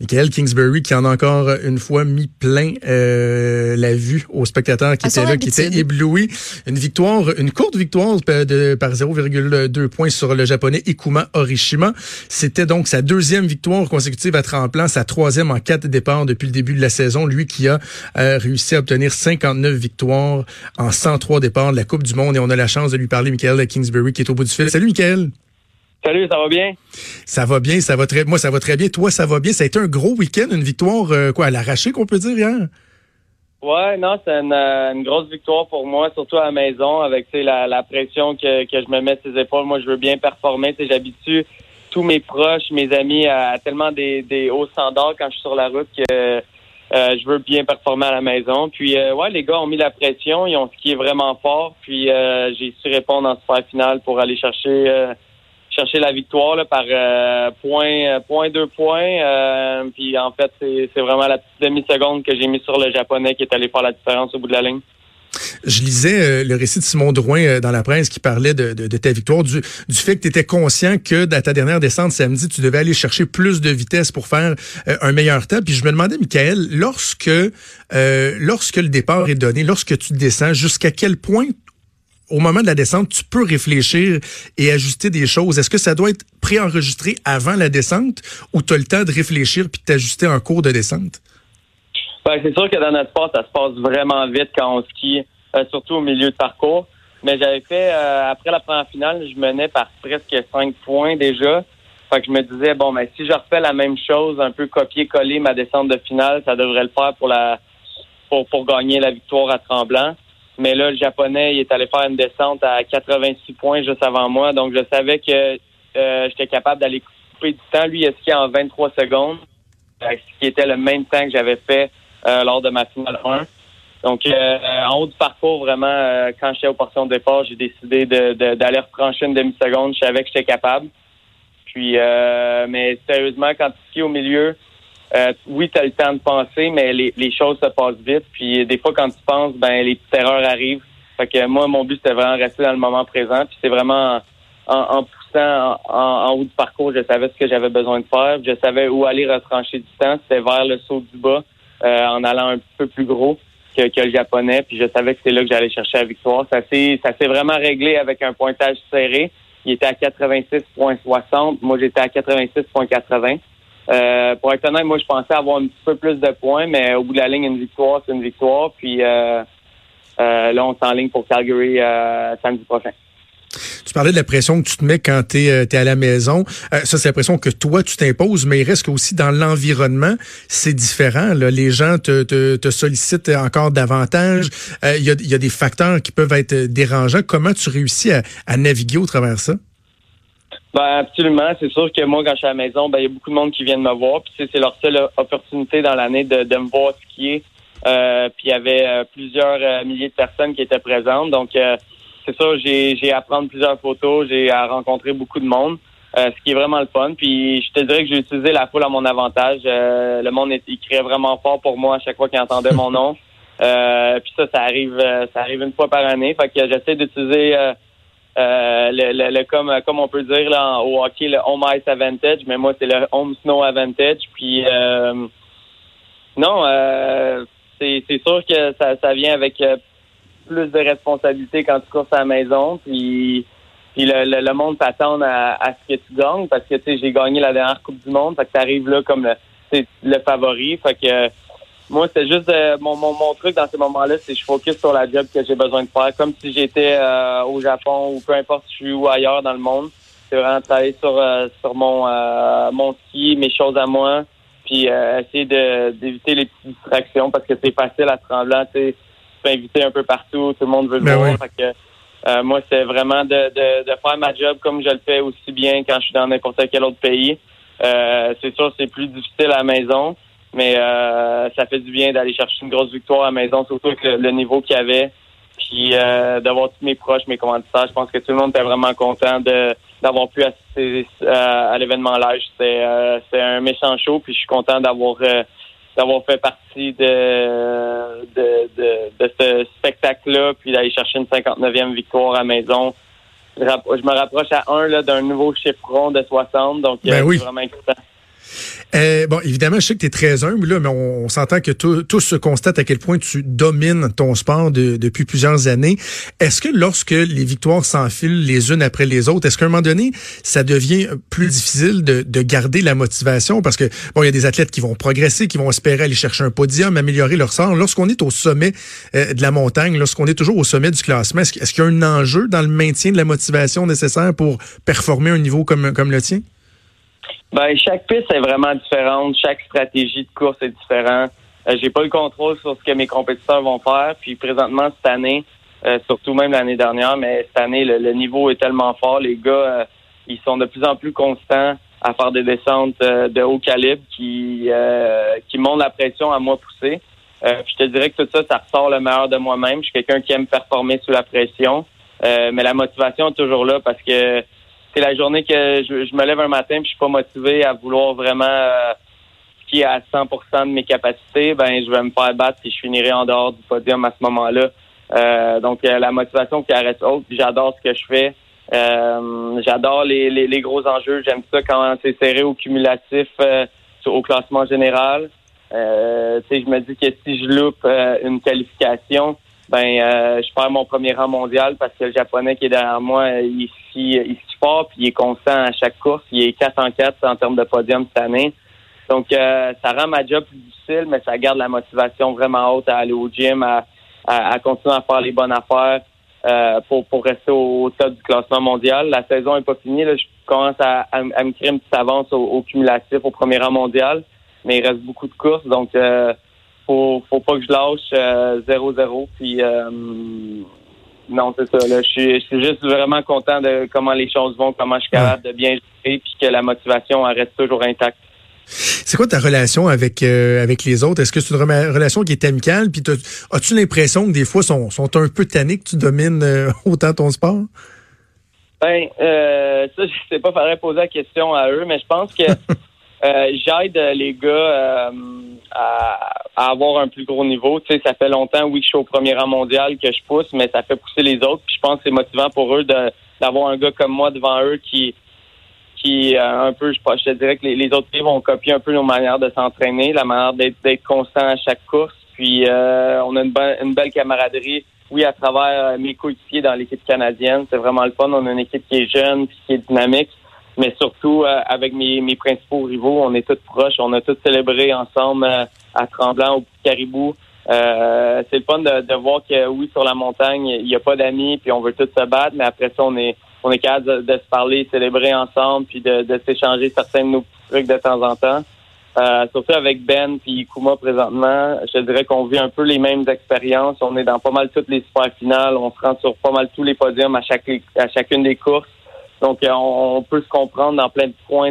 Michael Kingsbury qui en a encore une fois mis plein euh, la vue aux spectateurs qui étaient là, qui étaient éblouis. Une victoire, une courte victoire de, par 0,2 points sur le japonais Ikuma Orishima. C'était donc sa deuxième victoire consécutive à tremplin, sa troisième en quatre départs depuis le début de la saison. Lui qui a euh, réussi à obtenir 59 victoires en 103 départs de la Coupe du Monde. Et on a la chance de lui parler, Michael Kingsbury qui est au bout du fil. Salut Michael. Salut, ça va bien? Ça va bien, ça va très moi ça va très bien. Toi, ça va bien? Ça a été un gros week-end, une victoire euh, quoi à l'arraché qu'on peut dire hier? Ouais, non, c'est euh, une, grosse victoire pour moi, surtout à la maison, avec la, la pression que, que je me mets sur ses épaules. Moi, je veux bien performer. J'habitue tous mes proches, mes amis à, tellement des, des, hauts standards quand je suis sur la route que euh, je veux bien performer à la maison. Puis ouais, les gars ont mis la pression, ils ont skié vraiment fort. Puis j'ai su répondre en super finale pour aller chercher chercher la victoire là, par euh, point, euh, point, deux points. Euh, puis en fait, c'est vraiment la petite demi-seconde que j'ai mis sur le japonais qui est allé faire la différence au bout de la ligne. Je lisais le récit de Simon Drouin dans la presse qui parlait de, de, ta victoire, du, du fait que tu étais conscient que dans ta dernière descente samedi, tu devais aller chercher plus de vitesse pour faire un meilleur temps. Puis je me demandais, Michael, lorsque, lorsque le départ est donné, lorsque tu descends, jusqu'à quel point au moment de la descente, tu peux réfléchir et ajuster des choses. Est-ce que ça doit être préenregistré avant la descente ou tu as le temps de réfléchir puis de t'ajuster en cours de descente? Ben, c'est sûr que dans notre sport, ça se passe vraiment vite quand on skie, euh, surtout au milieu de parcours. Mais j'avais fait, euh, après la première finale, je menais par presque cinq points déjà. Fait que je me disais, bon, ben, si je refais la même chose, un peu copier-coller ma descente de finale, ça devrait le faire pour la pour, pour gagner la victoire à Tremblant. Mais là, le japonais, il est allé faire une descente à 86 points juste avant moi. Donc, je savais que euh, j'étais capable d'aller couper du temps. Lui, il a skié en 23 secondes, ce qui était le même temps que j'avais fait euh, lors de ma finale 1. Donc, euh, en haut du parcours, vraiment, quand j'étais aux portions de départ, j'ai décidé d'aller de, une demi-seconde. Je savais que j'étais capable. Puis, mais sérieusement, quand tu skis au milieu, euh, oui, tu as le temps de penser, mais les, choses se passent vite. Puis des fois, quand tu penses, ben les petites erreurs arrivent. Fait que moi, mon but, c'était vraiment rester dans le moment présent. Puis c'est vraiment en, poussant en, haut du parcours, je savais ce que j'avais besoin de faire. Je savais où aller retrancher du temps. C'était vers le saut du bas, euh, en allant un peu plus gros que, le japonais. Puis je savais que c'est là que j'allais chercher la victoire. Ça s'est, ça s'est vraiment réglé avec un pointage serré. Il était à 86,60. Moi, j'étais à 86,80. Euh, pour être honnête, moi, je pensais avoir un petit peu plus de points, mais au bout de la ligne, une victoire, c'est une victoire. Puis euh, euh, là, on s'enligne pour Calgary samedi prochain. Tu parlais de la pression que tu te mets quand tu es, à la maison. ça, c'est la pression que toi, tu t'imposes, mais il reste aussi dans l'environnement, c'est différent. Là. Les gens te, te, te sollicitent encore davantage. Il y, a, y, a, des facteurs qui peuvent être dérangeants. Comment tu réussis à, à naviguer au travers de ça? Ben absolument. C'est sûr que moi, quand je suis à la maison, ben il y a beaucoup de monde qui viennent me voir. Puis c'est leur seule opportunité dans l'année de, de me voir skier. Euh, puis il y avait euh, plusieurs euh, milliers de personnes qui étaient présentes. Donc c'est ça, j'ai j'ai à prendre plusieurs photos, j'ai à rencontrer beaucoup de monde. ce qui est vraiment le fun. Puis je te dirais que j'ai utilisé la foule à mon avantage. le monde il criait vraiment fort pour moi à chaque fois qu'il entendait mon nom. puis ça, ça arrive ça arrive une fois par année. Fait que j'essaie d'utiliser euh, le, le, comme comme on peut dire là au hockey le home ice advantage mais moi c'est le home snow advantage. Puis euh, non euh, c'est c'est sûr que ça ça vient avec euh, plus de responsabilité quand tu courses à la maison. Puis puis le, le, monde t'attend à, à, ce que tu gagnes parce que tu sais j'ai gagné la dernière coupe du monde. Fait que t'arrives là comme le, le favori. Fait que moi, c'est juste euh, mon, mon, mon, truc dans ces moments-là, c'est que je focus sur la job que j'ai besoin de faire, comme si j'étais euh, au Japon ou peu importe je suis où ailleurs dans le monde. C'est vraiment travailler sur euh, sur mon mon ski, mes choses à moi, puis essayer de d'éviter les petites distractions parce que c'est facile à tremblant. Tu peux inviter un peu partout, tout le monde veut le ben voir. que, moi, c'est vraiment de, de, de faire ma job comme je le fais aussi bien quand je suis dans n'importe quel autre pays. c'est sûr, c'est plus difficile à la maison. Mais euh, ça fait du bien d'aller chercher une grosse victoire à la maison, surtout avec le, niveau qu'il y avait. Puis euh, d'avoir tous mes proches, mes commanditaires. Je pense que tout le monde était vraiment content de d'avoir pu assister euh, à l'événement live. C'était euh, un méchant show. Puis je suis content d'avoir d'avoir fait partie de de, de, ce spectacle-là, puis d'aller chercher une 59e victoire à la maison. Je me rapproche à un d'un nouveau chiffron de 60, donc ben oui. vraiment excitant. Euh, bon, évidemment, je sais que tu es très humble, là, mais on, s'entend que tout, se constate à quel point tu domines ton sport depuis plusieurs années. Est-ce que lorsque les victoires s'enfilent les unes après les autres, est-ce qu'à un moment donné, ça devient plus difficile de, garder la motivation? Parce que, bon, il y a des athlètes qui vont progresser, qui vont espérer aller chercher un podium, améliorer leur sort. Lorsqu'on est au sommet euh, de la montagne, lorsqu'on est toujours au sommet du classement, est-ce, qu'il y a un enjeu dans le maintien de la motivation nécessaire pour performer un niveau comme le tien? Ben, chaque piste est vraiment différente. Chaque stratégie de course est différente. Euh, j'ai pas le contrôle sur ce que mes compétiteurs vont faire. Puis présentement, cette année, euh, surtout même l'année dernière, mais cette année, le, niveau est tellement fort. Les gars, euh, ils sont de plus en plus constants à faire des descentes de haut calibre qui, qui montent la pression à moi pousser. je te dirais que tout ça, ça ressort le meilleur de moi-même. Je suis quelqu'un qui aime performer sous la pression. mais la motivation est toujours là parce que c'est la journée que je, me lève un matin et je suis pas motivé à vouloir vraiment euh, est à 100% de mes capacités, ben je vais me faire battre et je finirai en dehors du podium à ce moment-là. Euh, donc euh, la motivation qui reste haute, j'adore ce que je fais. Euh, j'adore les, les, gros enjeux. J'aime ça quand c'est serré au cumulatif au classement général. Euh, je me dis que si je loupe une qualification, ben euh, je perds mon premier rang mondial parce que le japonais qui est derrière moi, il il fort puis il est constant à chaque course. Il est 4 en 4 en termes de podium cette année. Donc euh, ça rend ma job plus difficile, mais ça garde la motivation vraiment haute à aller au gym, à, à, continuer à faire les bonnes affaires euh, pour, pour rester au, top du classement mondial. La saison est pas finie. Là. Je commence à, à, me créer une petite avance au, au, cumulatif au premier rang mondial, mais il reste beaucoup de courses. Donc euh, faut, faut pas que je lâche 0-0. Euh, puis euh, non, c'est ça. je, suis, juste vraiment content de comment les choses vont, comment je suis capable de bien gérer, puis que la motivation reste toujours intacte. C'est quoi ta relation avec euh, avec les autres? Est-ce que c'est une relation qui est amicale? Puis as-tu l'impression que des fois sont, sont un peu tannés que tu domines autant ton sport? Ben, euh, ça, je sais pas, faudrait poser la question à eux, mais je pense que Euh, j'aide les gars euh, à, avoir un plus gros niveau. Tu sais, ça fait longtemps, oui, que je suis au premier rang mondial, que je pousse, mais ça fait pousser les autres. Puis je pense que c'est motivant pour eux d'avoir un gars comme moi devant eux qui qui euh, un peu, je, je te dirais que les, autres pays vont copier un peu nos manières de s'entraîner, la manière d'être constant à chaque course. Puis on a une, une belle camaraderie, oui, à travers mes coéquipiers dans l'équipe canadienne. C'est vraiment le fun. On a une équipe qui est jeune, qui est dynamique mais surtout euh, avec mes, mes principaux rivaux, on est tous proches, on a tous célébré ensemble euh, à Tremblant, au Caribou. Euh, c'est le fun de, de, voir que oui, sur la montagne, il n'y a pas d'amis, puis on veut tous se battre, mais après ça, on est on est capable de, se parler, célébrer ensemble, puis de, de s'échanger certains de nos trucs de temps en temps. Euh, surtout avec Ben puis Kuma présentement, je dirais qu'on vit un peu les mêmes expériences. On est dans pas mal toutes les super finales, on se rend sur pas mal tous les podiums à chaque à chacune des courses. Donc, euh, on, peut se comprendre dans plein de points,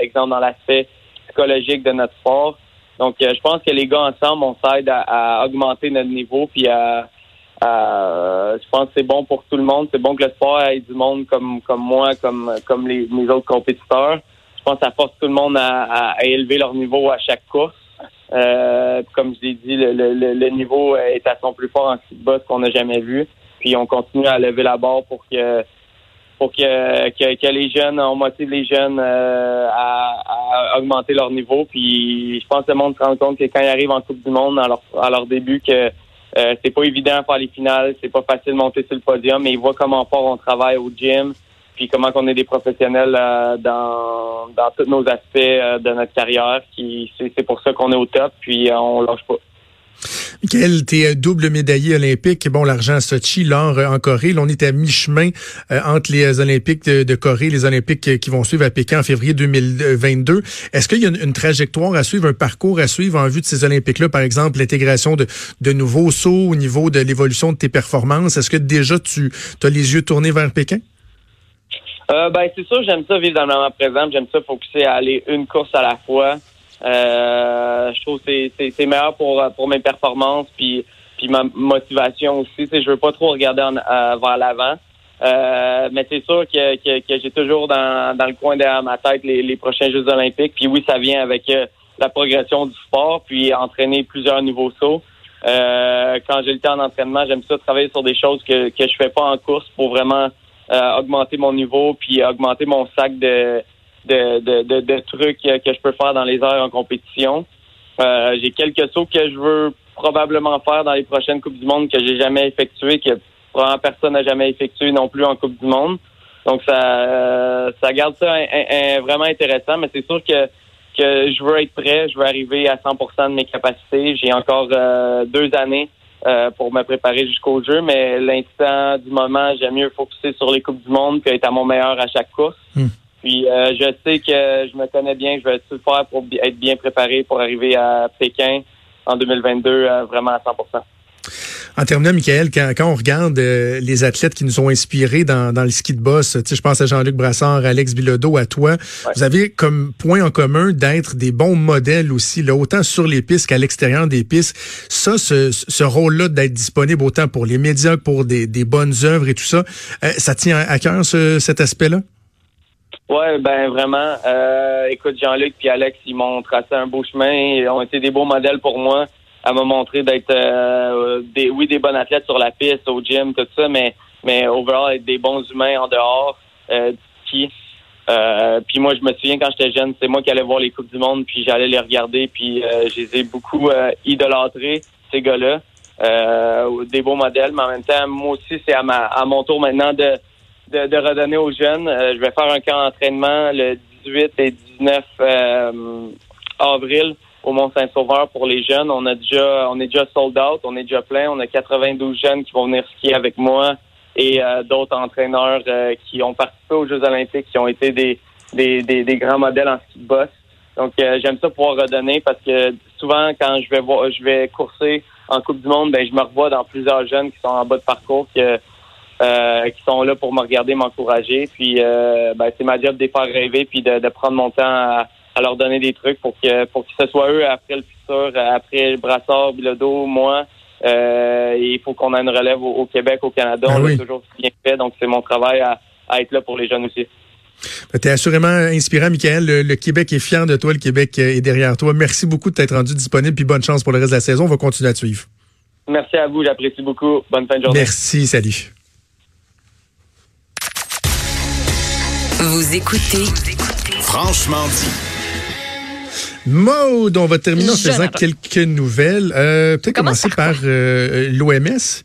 exemple dans l'aspect psychologique de notre sport. Donc, euh, je pense que les gars ensemble, on s'aide à, augmenter notre niveau, puis à, je pense que c'est bon pour tout le monde. C'est bon que le sport ait du monde comme comme moi, comme comme les, mes autres compétiteurs. Je pense que ça force tout le monde à, élever leur niveau à chaque course. Euh, comme je l'ai dit, le, le, niveau est à son plus fort en de qu'on n'a jamais vu. Puis on continue à lever la barre pour que pour que, que, les jeunes, on motive les jeunes euh, à, augmenter leur niveau. Puis je pense que le monde se rend compte que quand ils arrivent en Coupe du Monde, à leur, à leur début, que euh, c'est pas évident de faire les finales, c'est pas facile de monter sur le podium, mais ils voient comment fort on travaille au gym, puis comment on est des professionnels euh, dans, dans tous nos aspects de notre carrière. C'est pour ça qu'on est au top, puis on lâche pas. Michael, tu es double médaillé olympique? Bon, l'argent à Sochi, l'or euh, en Corée. On est à mi-chemin euh, entre les Olympiques de, Corée les Olympiques euh, qui vont suivre à Pékin en février 2022. Est-ce qu'il y a une, trajectoire à suivre, un parcours à suivre en vue de ces Olympiques-là? Par exemple, l'intégration de, de nouveaux sauts au niveau de l'évolution de tes performances. Est-ce que déjà tu as les yeux tournés vers Pékin? ben, c'est sûr, j'aime ça vivre dans le moment présent. J'aime ça focuser à aller une course à la fois. Euh, je trouve que c'est meilleur pour, pour mes performances puis, puis ma motivation aussi. Je veux pas trop regarder en, euh, vers l'avant. Euh, mais c'est sûr que, que, que j'ai toujours dans, dans le coin derrière ma tête les, les prochains Jeux olympiques. Puis oui, ça vient avec euh, la progression du sport, puis entraîner plusieurs nouveaux sauts. Euh, quand j'ai le temps d'entraînement, j'aime ça travailler sur des choses que, que je fais pas en course pour vraiment augmenter mon niveau, puis augmenter mon sac de de, trucs que je peux faire dans les airs en compétition. Euh, j'ai quelques sauts que je veux probablement faire dans les prochaines Coupes du Monde que j'ai jamais effectué, que probablement personne n'a jamais effectué non plus en Coupe du Monde. Donc ça, ça garde ça vraiment intéressant, mais c'est sûr que que je veux être prêt, je veux arriver à 100% de mes capacités. J'ai encore euh, deux années euh, pour me préparer jusqu'au jeu, mais l'instant du moment, j'aime mieux focuser sur les coupes du monde que être à mon meilleur à chaque course. Hmm. Puis je sais que je me connais bien, je vais tout faire pour être bien préparé pour arriver à Pékin en 2022 vraiment à 100%. En terminant, Michael, quand, on regarde euh, les athlètes qui nous ont inspirés dans, le ski de boss, je pense à Jean-Luc Brassard, Alex Bilodeau, à toi, vous avez comme point en commun d'être des bons modèles aussi, là, autant sur les pistes qu'à l'extérieur des pistes. Ça, ce, rôle-là d'être disponible autant pour les médias que pour des, bonnes œuvres et tout ça, euh, ça tient à cœur cet aspect-là? Ouais, ben vraiment. Euh, écoute, Jean-Luc et Alex, ils m'ont tracé un beau chemin, ils ont été des beaux modèles pour moi à me montrer d'être euh, des oui des bons athlètes sur la piste, au gym, tout ça, mais mais overall être des bons humains en dehors euh, du. Euh, puis moi, je me souviens quand j'étais jeune, c'est moi qui allais voir les coupes du monde, puis j'allais les regarder, puis euh, je les ai beaucoup idolâtrés ces gars-là. des beaux modèles, mais en même temps, moi aussi, c'est à ma à mon tour maintenant de de, de redonner aux jeunes. je vais faire un camp d'entraînement le 18 et 19 avril au Mont-Saint-Sauveur pour les jeunes. On a déjà, on est déjà sold out, on est déjà plein. On a 92 jeunes qui vont venir skier avec moi et euh, d'autres entraîneurs euh, qui ont participé aux Jeux Olympiques, qui ont été des, des, des, grands modèles en ski de boss. Donc euh, j'aime ça pouvoir redonner parce que souvent quand je vais voir, je vais courser en Coupe du Monde, ben je me revois dans plusieurs jeunes qui sont en bas de parcours que qui sont là pour me regarder, m'encourager. Puis ben, c'est ma job de les faire rêver puis de, de prendre mon temps à, à leur donner des trucs pour que pour que ce soit eux après le futur, après Brassard, Bilodeau, moi. Euh, il faut qu'on ait une relève au, Québec, au Canada. Ben on l'a toujours bien fait, donc c'est mon travail à, être là pour les jeunes aussi. Ben, tu es assurément inspirant, Michael. Le, Québec est fier de toi, le Québec est derrière toi. Merci beaucoup de t'être rendu disponible, puis bonne chance pour le reste de la saison. On va continuer à te suivre. Merci à vous, j'apprécie beaucoup. Bonne fin de journée. Merci, salut. Vous écoutez Franchement dit. Mode, on va terminer en faisant quelques nouvelles. Euh, Peut-être commencer par euh, l'OMS